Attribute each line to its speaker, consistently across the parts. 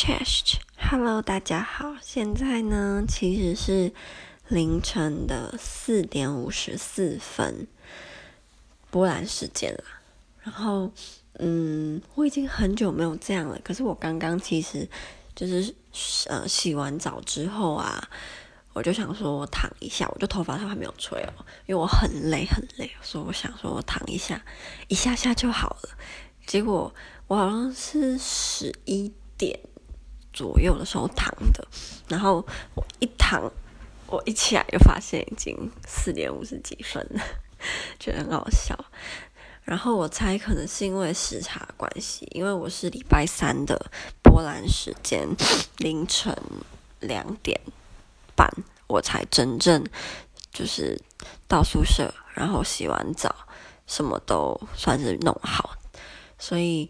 Speaker 1: Chest，Hello，大家好，现在呢其实是凌晨的四点五十四分，波兰时间了。然后，嗯，我已经很久没有这样了。可是我刚刚其实就是呃洗完澡之后啊，我就想说我躺一下，我就头发都还没有吹哦，因为我很累很累，所以我想说我躺一下，一下下就好了。结果我好像是十一点左右的时候躺的，然后我一躺，我一起来就发现已经四点五十几分了，觉得很好笑。然后我猜可能是因为时差关系，因为我是礼拜三的波兰时间凌晨两点半，我才真正就是到宿舍，然后洗完澡，什么都算是弄好。所以，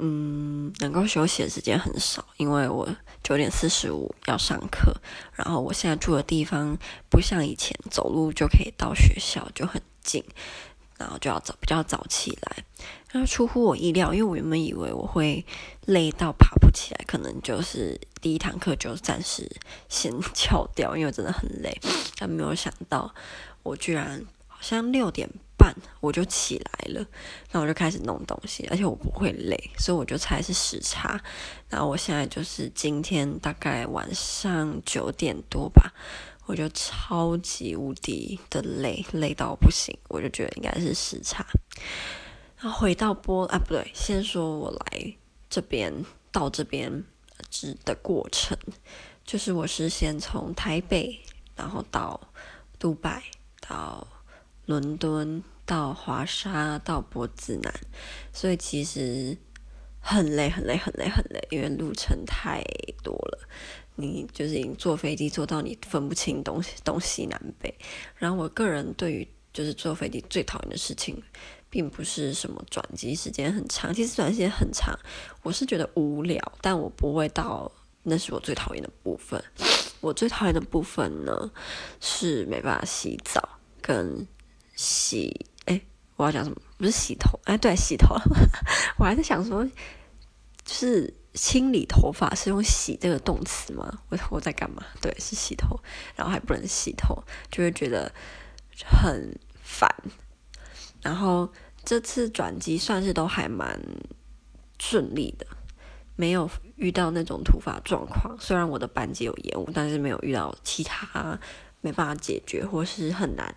Speaker 1: 嗯，能够休息的时间很少，因为我九点四十五要上课，然后我现在住的地方不像以前走路就可以到学校，就很近，然后就要早比较早起来。然后出乎我意料，因为我原本以为我会累到爬不起来，可能就是第一堂课就暂时先翘掉，因为真的很累。但没有想到，我居然好像六点。我就起来了，然后我就开始弄东西，而且我不会累，所以我就猜是时差。然后我现在就是今天大概晚上九点多吧，我就超级无敌的累，累到不行，我就觉得应该是时差。然后回到波啊，不对，先说我来这边到这边之的过程，就是我是先从台北，然后到杜拜，到。伦敦到华沙到波兹南，所以其实很累很累很累很累，因为路程太多了。你就是已经坐飞机坐到你分不清东西东西南北。然后我个人对于就是坐飞机最讨厌的事情，并不是什么转机时间很长，其实转机时间很长，我是觉得无聊，但我不会到那是我最讨厌的部分。我最讨厌的部分呢，是没办法洗澡跟。洗，我要讲什么？不是洗头，哎，对，洗头。我还在想说，就是清理头发是用“洗”这个动词吗？我我在干嘛？对，是洗头，然后还不能洗头，就会觉得很烦。然后这次转机算是都还蛮顺利的，没有遇到那种突发状况。虽然我的班机有延误，但是没有遇到其他没办法解决或是很难。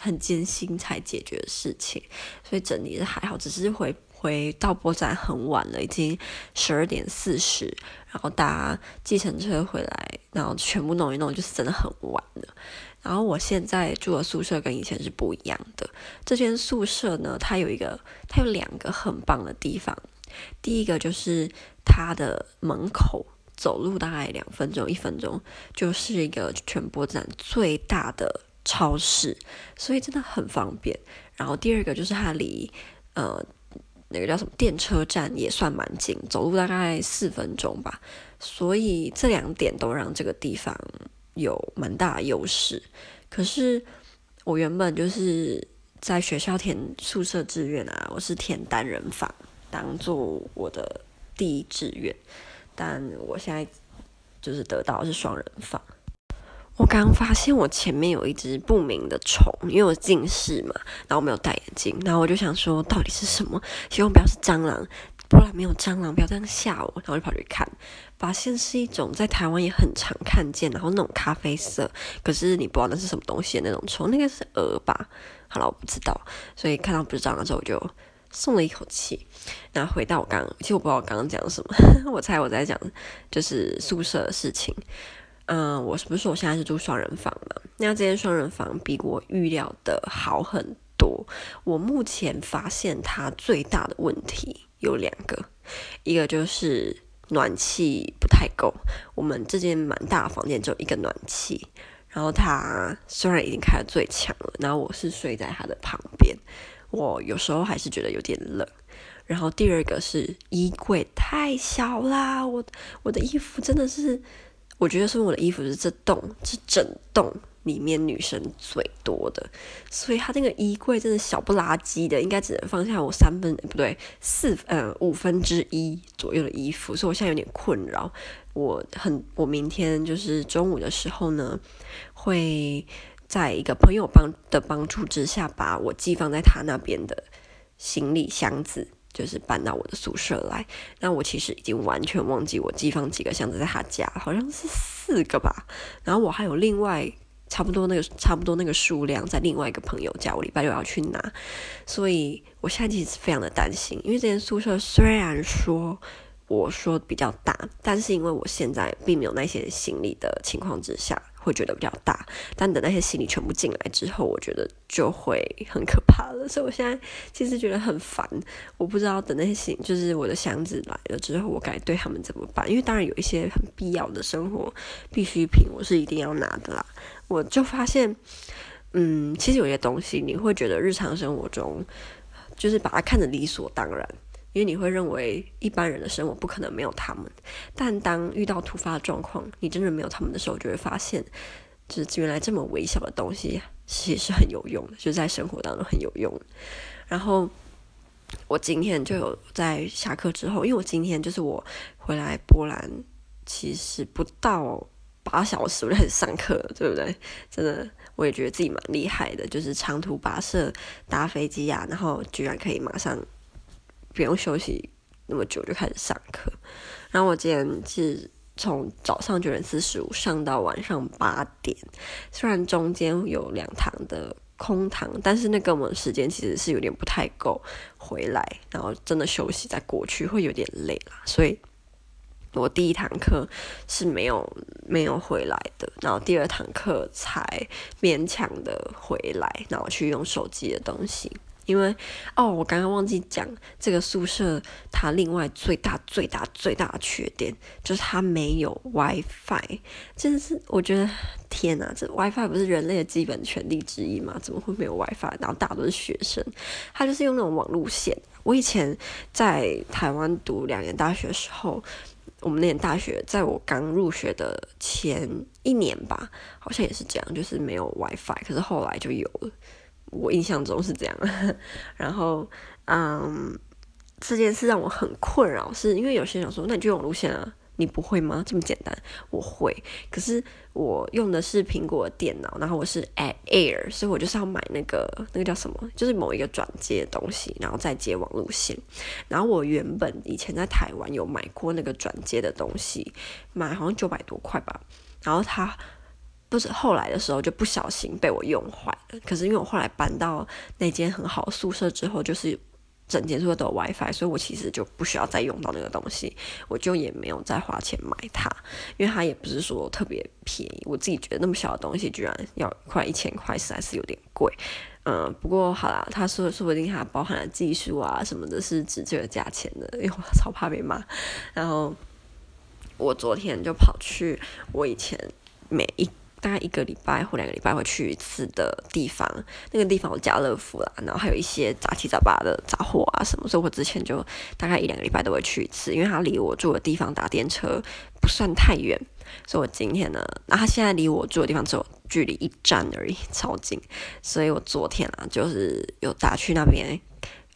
Speaker 1: 很艰辛才解决的事情，所以整理的还好，只是回回到波站很晚了，已经十二点四十，然后搭计程车回来，然后全部弄一弄，就是真的很晚了。然后我现在住的宿舍跟以前是不一样的，这间宿舍呢，它有一个，它有两个很棒的地方。第一个就是它的门口走路大概两分钟、一分钟，就是一个全波展最大的。超市，所以真的很方便。然后第二个就是它离呃那个叫什么电车站也算蛮近，走路大概四分钟吧。所以这两点都让这个地方有蛮大的优势。可是我原本就是在学校填宿舍志愿啊，我是填单人房当做我的第一志愿，但我现在就是得到是双人房。我刚刚发现我前面有一只不明的虫，因为我近视嘛，然后我没有戴眼镜，然后我就想说到底是什么？希望不要是蟑螂，不然没有蟑螂，不要这样吓我。然后就跑去看，发现是一种在台湾也很常看见，然后那种咖啡色，可是你不知道那是什么东西的那种虫，那个是蛾吧？好了，我不知道，所以看到不是蟑螂之后，我就松了一口气。然后回到我刚刚，其实我不知道我刚刚讲什么，我猜我在讲就是宿舍的事情。嗯，我是不是说我现在是住双人房嘛？那这间双人房比我预料的好很多。我目前发现它最大的问题有两个，一个就是暖气不太够。我们这间蛮大的房间只有一个暖气，然后它虽然已经开得最强了，然后我是睡在它的旁边，我有时候还是觉得有点冷。然后第二个是衣柜太小啦，我我的衣服真的是。我觉得是我的衣服是这栋是整栋里面女生最多的，所以她那个衣柜真的小不拉几的，应该只能放下我三分不对四呃五分之一左右的衣服，所以我现在有点困扰。我很我明天就是中午的时候呢，会在一个朋友帮的帮助之下，把我寄放在他那边的行李箱子，就是搬到我的宿舍来。那我其实已经完全忘记我寄放几个箱子在他家，好像是四个吧。然后我还有另外。差不多那个差不多那个数量，在另外一个朋友家，我礼拜六要去拿，所以我现在其实非常的担心，因为这间宿舍虽然说我说比较大，但是因为我现在并没有那些行李的情况之下。会觉得比较大，但等那些行李全部进来之后，我觉得就会很可怕了。所以我现在其实觉得很烦，我不知道等那些行，就是我的箱子来了之后，我该对他们怎么办？因为当然有一些很必要的生活必需品，我是一定要拿的啦。我就发现，嗯，其实有些东西你会觉得日常生活中就是把它看得理所当然。因为你会认为一般人的生活不可能没有他们，但当遇到突发状况，你真的没有他们的时候，就会发现，就是原来这么微小的东西其实是很有用的，就在生活当中很有用。然后我今天就有在下课之后，因为我今天就是我回来波兰，其实不到八小时我就开始上课，对不对？真的，我也觉得自己蛮厉害的，就是长途跋涉搭飞机呀、然后居然可以马上。不用休息那么久就开始上课，然后我今天是从早上九点四十五上到晚上八点，虽然中间有两堂的空堂，但是那个我们时间其实是有点不太够回来，然后真的休息再过去会有点累啦，所以我第一堂课是没有没有回来的，然后第二堂课才勉强的回来，然后去用手机的东西。因为哦，我刚刚忘记讲，这个宿舍它另外最大、最大、最大的缺点就是它没有 WiFi。真的是，我觉得天哪，这 WiFi 不是人类的基本权利之一吗？怎么会没有 WiFi？然后大多是学生，他就是用那种网路线。我以前在台湾读两年大学的时候，我们那年大学在我刚入学的前一年吧，好像也是这样，就是没有 WiFi，可是后来就有了。我印象中是这样，然后，嗯，这件事让我很困扰，是因为有些人说，那你就用路线啊，你不会吗？这么简单，我会，可是我用的是苹果电脑，然后我是 Air，所以我就是要买那个那个叫什么，就是某一个转接的东西，然后再接网路线。然后我原本以前在台湾有买过那个转接的东西，买好像九百多块吧，然后它。不是后来的时候就不小心被我用坏了，可是因为我后来搬到那间很好宿舍之后，就是整间宿舍都有 WiFi，所以我其实就不需要再用到那个东西，我就也没有再花钱买它，因为它也不是说特别便宜，我自己觉得那么小的东西居然要快一千块，实在是有点贵。嗯，不过好啦，他说说不定它包含了技术啊什么的，是值这个价钱的，因为我超怕被骂。然后我昨天就跑去我以前每一。大概一个礼拜或两个礼拜会去一次的地方，那个地方有家乐福啦，然后还有一些杂七杂八的杂货啊什么，所以我之前就大概一两个礼拜都会去一次，因为它离我住的地方打电车不算太远，所以我今天呢，那它现在离我住的地方只有距离一站而已，超近，所以我昨天啊就是有打去那边，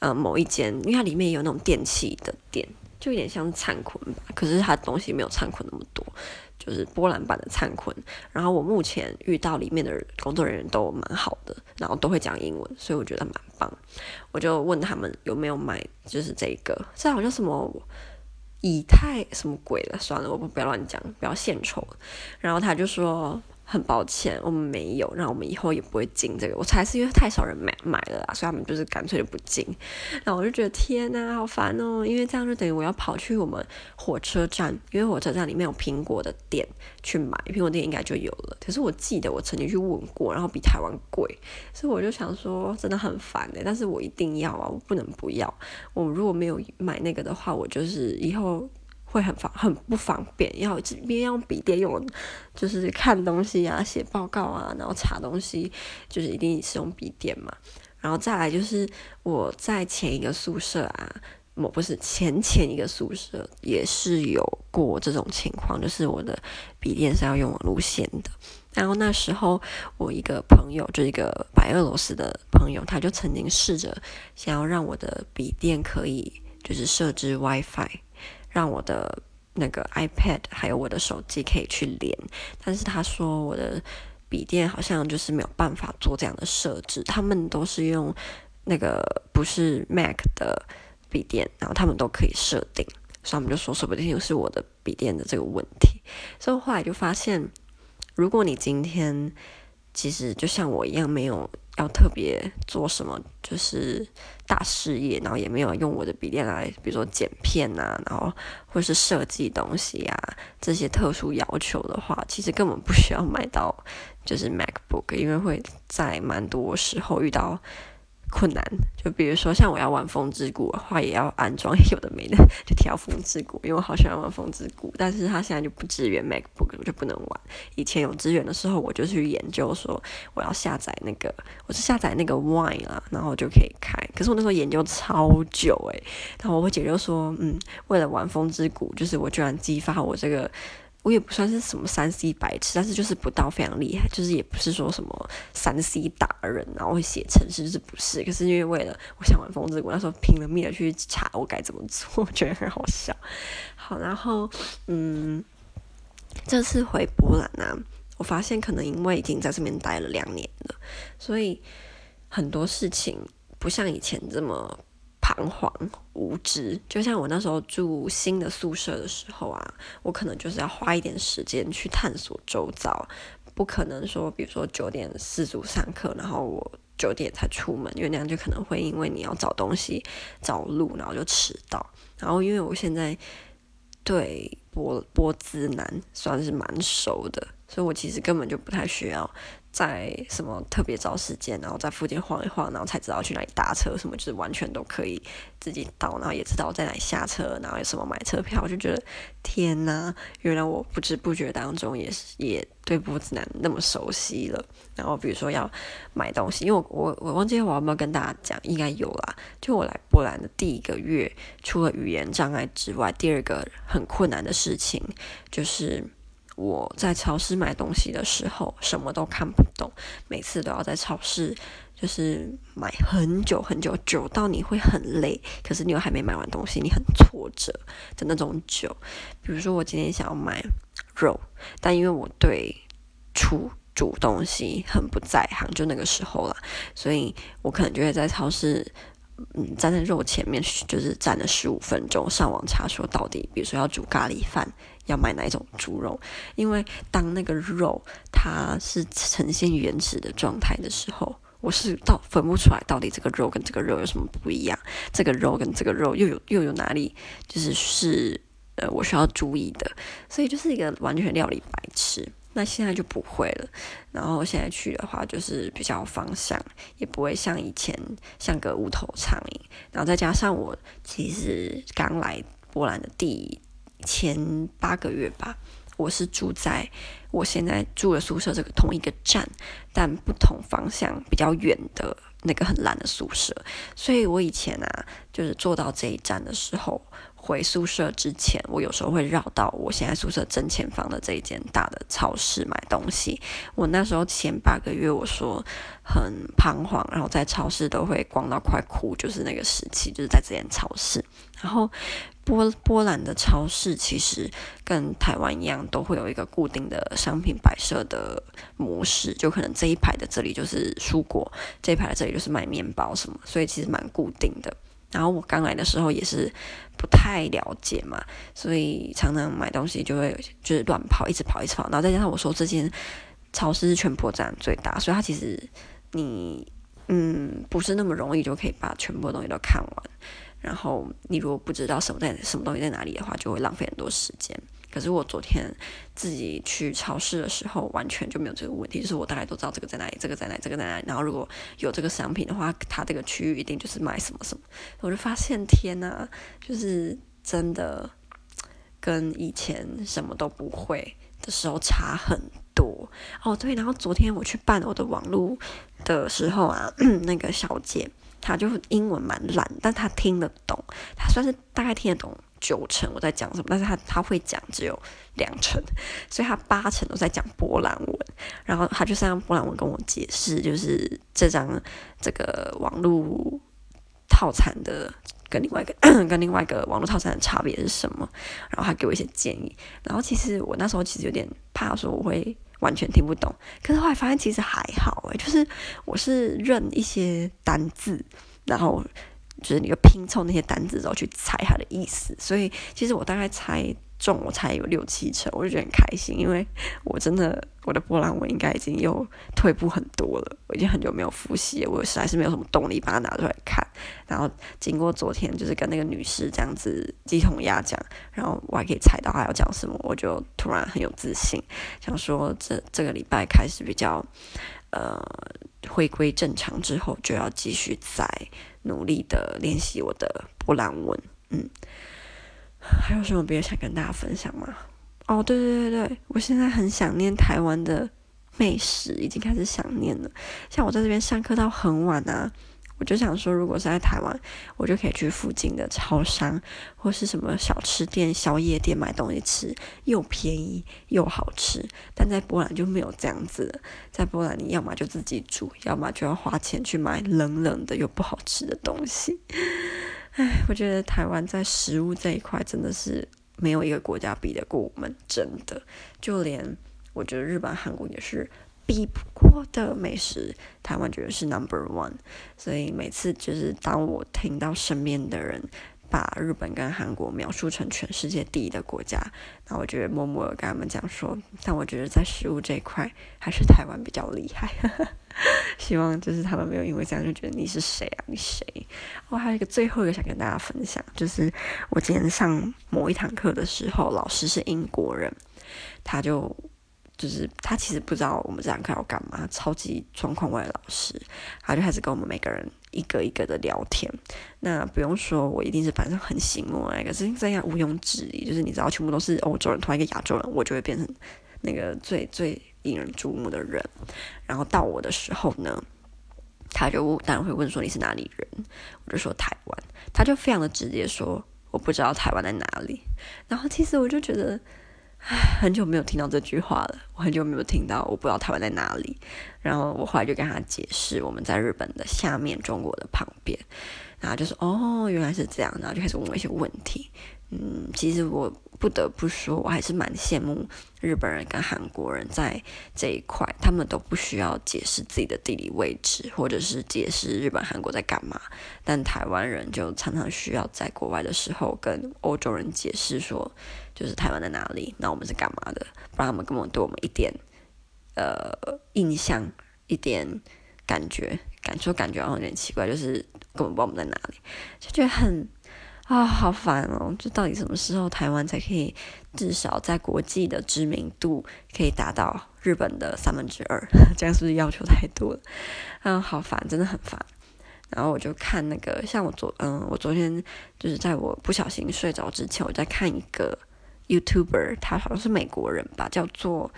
Speaker 1: 呃某一间，因为它里面有那种电器的店，就有点像灿坤吧，可是它东西没有灿坤那么多。就是波兰版的灿坤，然后我目前遇到里面的工作人员都蛮好的，然后都会讲英文，所以我觉得蛮棒。我就问他们有没有买，就是这个，这好像什么以太什么鬼的，算了，我不不要乱讲，不要献丑。然后他就说。很抱歉，我们没有，那我们以后也不会进这个。我猜是因为太少人买买了啦，所以他们就是干脆就不进。然后我就觉得天呐，好烦哦，因为这样就等于我要跑去我们火车站，因为火车站里面有苹果的店去买，苹果店应该就有了。可是我记得我曾经去问过，然后比台湾贵，所以我就想说真的很烦诶，但是我一定要啊，我不能不要。我如果没有买那个的话，我就是以后。会很方很不方便，要一边用笔电用，就是看东西啊、写报告啊，然后查东西，就是一定是用笔电嘛。然后再来就是我在前一个宿舍啊，我不是前前一个宿舍也是有过这种情况，就是我的笔电是要用网路线的。然后那时候我一个朋友，就一个白俄罗斯的朋友，他就曾经试着想要让我的笔电可以就是设置 WiFi，让我的那个 iPad 还有我的手机可以去连。但是他说我的笔电好像就是没有办法做这样的设置，他们都是用那个不是 Mac 的。笔电，然后他们都可以设定，所以他们就说，说不定是我的笔电的这个问题。所以后来就发现，如果你今天其实就像我一样，没有要特别做什么，就是大事业，然后也没有用我的笔电来，比如说剪片啊，然后或是设计东西呀这些特殊要求的话，其实根本不需要买到就是 MacBook，因为会在蛮多时候遇到。困难，就比如说像我要玩风之谷的话，也要安装有的没的，就调风之谷，因为我好喜欢玩风之谷，但是它现在就不支援 MacBook，我就不能玩。以前有支援的时候，我就去研究说我要下载那个，我是下载那个 Wine 啦，然后就可以开。可是我那时候研究超久诶、然后我姐就说，嗯，为了玩风之谷，就是我居然激发我这个。我也不算是什么三 C 白痴，但是就是不到非常厉害，就是也不是说什么三 C 达人，然后会写程式，就是不是。可是因为为了我想玩风之谷，那时候拼了命的去查我该怎么做，我觉得很好笑。好，然后嗯，这次回波兰呢、啊，我发现可能因为已经在这边待了两年了，所以很多事情不像以前这么。彷徨无知，就像我那时候住新的宿舍的时候啊，我可能就是要花一点时间去探索周遭，不可能说，比如说九点四组上课，然后我九点才出门，因为那样就可能会因为你要找东西、找路，然后就迟到。然后因为我现在对波波兹南算是蛮熟的，所以我其实根本就不太需要。在什么特别找时间，然后在附近晃一晃，然后才知道去哪里搭车，什么就是完全都可以自己到，然后也知道在哪下车，然后有什么买车票，我就觉得天呐，原来我不知不觉当中也是也对波兹南那么熟悉了。然后比如说要买东西，因为我我我忘记我有没有跟大家讲，应该有啦。就我来波兰的第一个月，除了语言障碍之外，第二个很困难的事情就是。我在超市买东西的时候，什么都看不懂，每次都要在超市就是买很久很久，久到你会很累，可是你又还没买完东西，你很挫折的那种久。比如说，我今天想要买肉，但因为我对煮煮东西很不在行，就那个时候了，所以我可能就会在超市。嗯，站在肉前面就是站了十五分钟，上网查说到底，比如说要煮咖喱饭，要买哪一种猪肉？因为当那个肉它是呈现原始的状态的时候，我是到分不出来到底这个肉跟这个肉有什么不一样，这个肉跟这个肉又有又有哪里就是是呃我需要注意的，所以就是一个完全料理白痴。那现在就不会了，然后现在去的话就是比较方向，也不会像以前像个无头苍蝇。然后再加上我其实刚来波兰的第前八个月吧，我是住在我现在住的宿舍这个同一个站，但不同方向比较远的那个很烂的宿舍，所以我以前啊就是坐到这一站的时候。回宿舍之前，我有时候会绕到我现在宿舍正前方的这一间大的超市买东西。我那时候前八个月，我说很彷徨，然后在超市都会逛到快哭，就是那个时期，就是在这间超市。然后波波兰的超市其实跟台湾一样，都会有一个固定的商品摆设的模式，就可能这一排的这里就是蔬果，这一排的这里就是卖面包什么，所以其实蛮固定的。然后我刚来的时候也是不太了解嘛，所以常常买东西就会就是乱跑，一直跑，一直跑。然后再加上我说这间超市是全波站最大，所以它其实你嗯不是那么容易就可以把全部东西都看完。然后你如果不知道什么在什么东西在哪里的话，就会浪费很多时间。可是我昨天自己去超市的时候，完全就没有这个问题，就是我大概都知道这个在哪里，这个在哪里，这个在哪里。然后如果有这个商品的话，它这个区域一定就是卖什么什么。我就发现天呐，就是真的跟以前什么都不会的时候差很多哦。对，然后昨天我去办我的网络的时候啊，那个小姐她就英文蛮烂，但她听得懂，她算是大概听得懂九成我在讲什么，但是他他会讲只有两成，所以他八成都在讲波兰文，然后他就是用波兰文跟我解释，就是这张这个网络套餐的跟另外一个跟另外一个网络套餐的差别是什么，然后他给我一些建议，然后其实我那时候其实有点怕说我会。完全听不懂，可是后来发现其实还好诶，就是我是认一些单字，然后就是你就拼凑那些单字之后去猜它的意思，所以其实我大概猜。中我猜有六七成，我就觉得很开心，因为我真的我的波兰文应该已经又退步很多了，我已经很久没有复习，我实在是没有什么动力把它拿出来看。然后经过昨天就是跟那个女士这样子鸡同鸭讲，然后我还可以猜到她要讲什么，我就突然很有自信，想说这这个礼拜开始比较呃回归正常之后，就要继续在努力的练习我的波兰文，嗯。还有什么别的想跟大家分享吗？哦，对对对对，我现在很想念台湾的美食，已经开始想念了。像我在这边上课到很晚啊，我就想说，如果是在台湾，我就可以去附近的超商或是什么小吃店、宵夜店买东西吃，又便宜又好吃。但在波兰就没有这样子了，在波兰你要么就自己煮，要么就要花钱去买冷冷的又不好吃的东西。唉，我觉得台湾在食物这一块真的是没有一个国家比得过我们，真的。就连我觉得日本、韩国也是比我的美食，台湾觉得是 number one。所以每次就是当我听到身边的人把日本跟韩国描述成全世界第一的国家，那我觉得默默的跟他们讲说，但我觉得在食物这一块还是台湾比较厉害。希望就是他们没有因为这样就觉得你是谁啊？你谁？我还有一个最后一个想跟大家分享，就是我今天上某一堂课的时候，老师是英国人，他就就是他其实不知道我们这堂课要干嘛，超级状况外的老师，他就开始跟我们每个人一个一个的聊天。那不用说，我一定是班上很醒目那个，可是这样毋庸置疑，就是你知道，全部都是欧洲人，同一个亚洲人，我就会变成那个最最。引人注目的人，然后到我的时候呢，他就当然会问说，你是哪里人？我就说台湾，他就非常的直接说，我不知道台湾在哪里。然后其实我就觉得，很久没有听到这句话了，我很久没有听到我不知道台湾在哪里。然后我后来就跟他解释，我们在日本的下面，中国的旁边。然后就说，哦，原来是这样，然后就开始问我一些问题。嗯，其实我不得不说，我还是蛮羡慕日本人跟韩国人在这一块，他们都不需要解释自己的地理位置，或者是解释日本、韩国在干嘛。但台湾人就常常需要在国外的时候跟欧洲人解释说，就是台湾在哪里，那我们是干嘛的，不然他们根本对我们一点呃印象、一点感觉、感受、感觉好像有点奇怪，就是根本不知道我们在哪里，就觉得很。啊、好烦哦！就到底什么时候台湾才可以至少在国际的知名度可以达到日本的三分之二？这样是不是要求太多了？嗯，好烦，真的很烦。然后我就看那个，像我昨嗯，我昨天就是在我不小心睡着之前，我在看一个 YouTuber，他好像是美国人吧，叫做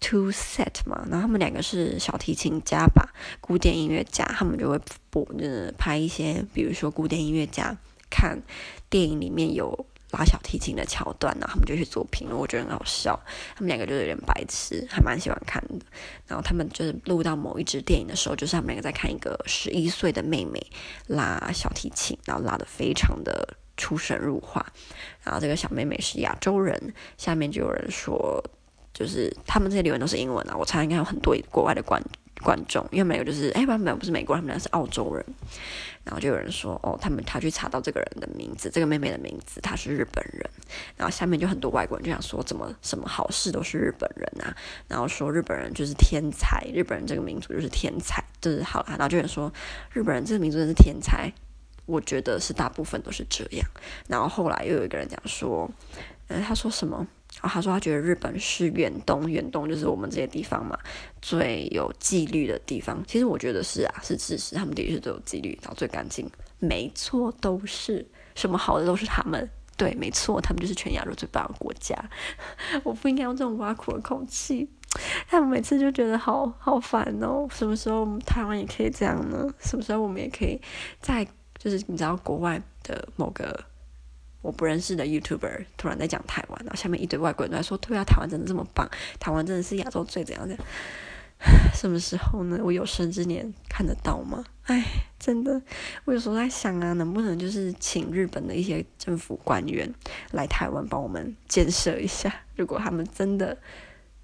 Speaker 1: Two Set 嘛。然后他们两个是小提琴家吧，古典音乐家，他们就会播，就是拍一些，比如说古典音乐家。看电影里面有拉小提琴的桥段，然后他们就去做评论，我觉得很好笑。他们两个就是有点白痴，还蛮喜欢看的。然后他们就是录到某一支电影的时候，就是他们两个在看一个十一岁的妹妹拉小提琴，然后拉的非常的出神入化。然后这个小妹妹是亚洲人，下面就有人说，就是他们这些留言都是英文啊，我猜应该有很多国外的观观众，因为没有就是哎，不不不是美国，他们俩是澳洲人。然后就有人说，哦，他们他去查到这个人的名字，这个妹妹的名字，她是日本人。然后下面就很多外国人就想说，怎么什么好事都是日本人啊？然后说日本人就是天才，日本人这个民族就是天才，就是好了。然后就有人说，日本人这个民族真是天才，我觉得是大部分都是这样。然后后来又有一个人讲说，嗯，他说什么？然后他说他觉得日本是远东，远东就是我们这些地方嘛，最有纪律的地方。其实我觉得是啊，是事实，他们的确是最有纪律，然后最干净。没错，都是什么好的都是他们。对，没错，他们就是全亚洲最棒的国家。我不应该用这种挖苦的口气。但我每次就觉得好好烦哦，什么时候我们台湾也可以这样呢？什么时候我们也可以在就是你知道国外的某个我不认识的 YouTuber 突然在讲台湾，然后下面一堆外国人都在说，对啊，台湾真的这么棒，台湾真的是亚洲最怎样怎样。什么时候呢？我有生之年看得到吗？哎，真的，我有时候在想啊，能不能就是请日本的一些政府官员来台湾帮我们建设一下？如果他们真的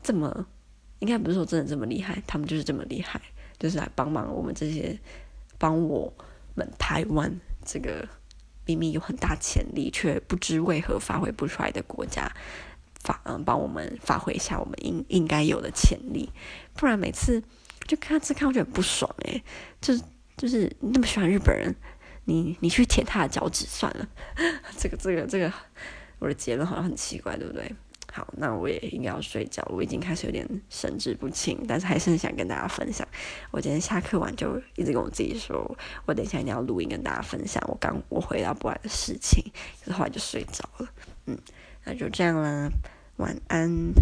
Speaker 1: 这么，应该不是说真的这么厉害，他们就是这么厉害，就是来帮忙我们这些，帮我们台湾这个明明有很大潜力却不知为何发挥不出来的国家。发嗯，帮我们发挥一下我们应应该有的潜力，不然每次就看这看我觉得很不爽诶，就是就是那么喜欢日本人，你你去舔他的脚趾算了，这个这个这个我的结论好像很奇怪，对不对？好，那我也应该要睡觉，我已经开始有点神志不清，但是还是很想跟大家分享。我今天下课完就一直跟我自己说，我等一下一定要录音跟大家分享我刚我回到波兰的事情，可是后来就睡着了，嗯，那就这样啦。晚安。